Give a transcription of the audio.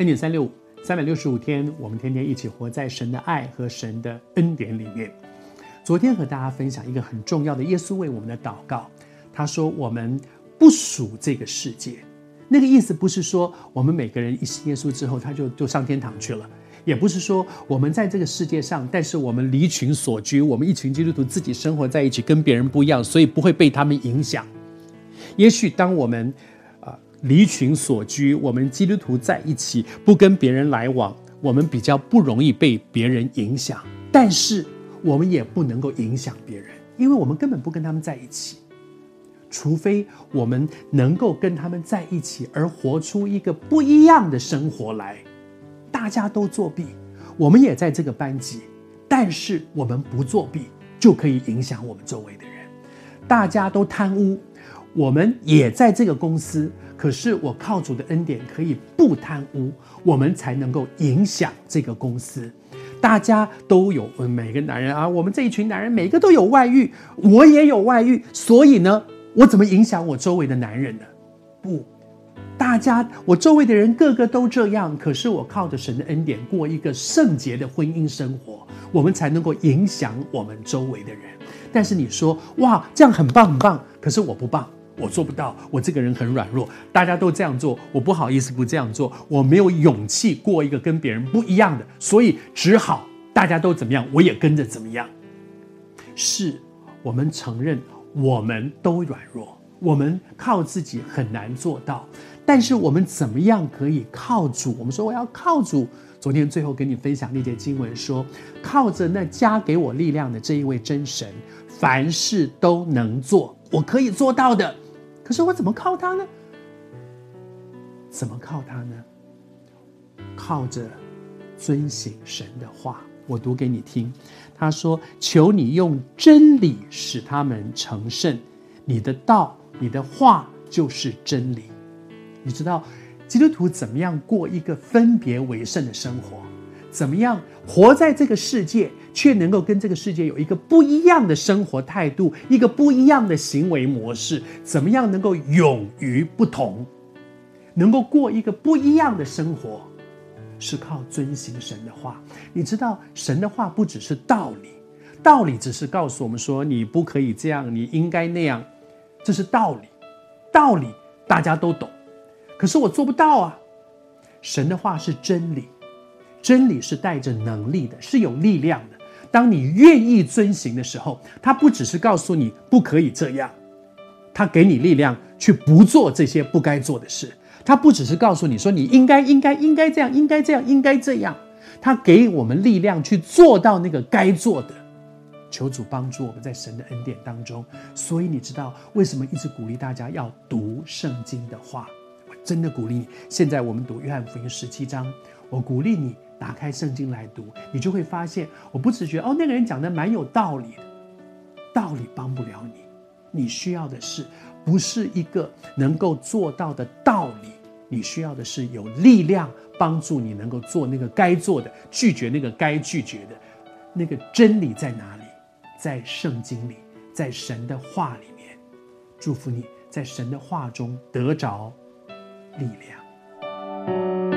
恩典三六五，三百六十五天，我们天天一起活在神的爱和神的恩典里面。昨天和大家分享一个很重要的耶稣为我们的祷告，他说：“我们不属这个世界。”那个意思不是说我们每个人一信耶稣之后他就就上天堂去了，也不是说我们在这个世界上，但是我们离群所居，我们一群基督徒自己生活在一起，跟别人不一样，所以不会被他们影响。也许当我们离群索居，我们基督徒在一起，不跟别人来往，我们比较不容易被别人影响。但是我们也不能够影响别人，因为我们根本不跟他们在一起。除非我们能够跟他们在一起，而活出一个不一样的生活来。大家都作弊，我们也在这个班级，但是我们不作弊，就可以影响我们周围的人。大家都贪污，我们也在这个公司。可是我靠主的恩典可以不贪污，我们才能够影响这个公司。大家都有每个男人啊，我们这一群男人每个都有外遇，我也有外遇，所以呢，我怎么影响我周围的男人呢？不，大家我周围的人个个都这样，可是我靠着神的恩典过一个圣洁的婚姻生活，我们才能够影响我们周围的人。但是你说哇，这样很棒很棒，可是我不棒。我做不到，我这个人很软弱。大家都这样做，我不好意思不这样做。我没有勇气过一个跟别人不一样的，所以只好大家都怎么样，我也跟着怎么样。是我们承认我们都软弱，我们靠自己很难做到。但是我们怎么样可以靠主？我们说我要靠主。昨天最后跟你分享那节经文说，靠着那加给我力量的这一位真神，凡事都能做，我可以做到的。可是我怎么靠他呢？怎么靠他呢？靠着遵行神的话。我读给你听。他说：“求你用真理使他们成圣，你的道、你的话就是真理。”你知道基督徒怎么样过一个分别为圣的生活？怎么样活在这个世界，却能够跟这个世界有一个不一样的生活态度，一个不一样的行为模式？怎么样能够勇于不同，能够过一个不一样的生活？是靠遵行神的话。你知道，神的话不只是道理，道理只是告诉我们说你不可以这样，你应该那样，这是道理。道理大家都懂，可是我做不到啊。神的话是真理。真理是带着能力的，是有力量的。当你愿意遵行的时候，他不只是告诉你不可以这样，他给你力量去不做这些不该做的事。他不只是告诉你说你应该、应该、应该这样、应该这样、应该这样，他给我们力量去做到那个该做的。求主帮助我们在神的恩典当中。所以你知道为什么一直鼓励大家要读圣经的话？我真的鼓励你。现在我们读约翰福音十七章，我鼓励你。打开圣经来读，你就会发现，我不只觉哦，那个人讲的蛮有道理的，道理帮不了你，你需要的是不是一个能够做到的道理？你需要的是有力量帮助你能够做那个该做的，拒绝那个该拒绝的。那个真理在哪里？在圣经里，在神的话里面。祝福你在神的话中得着力量。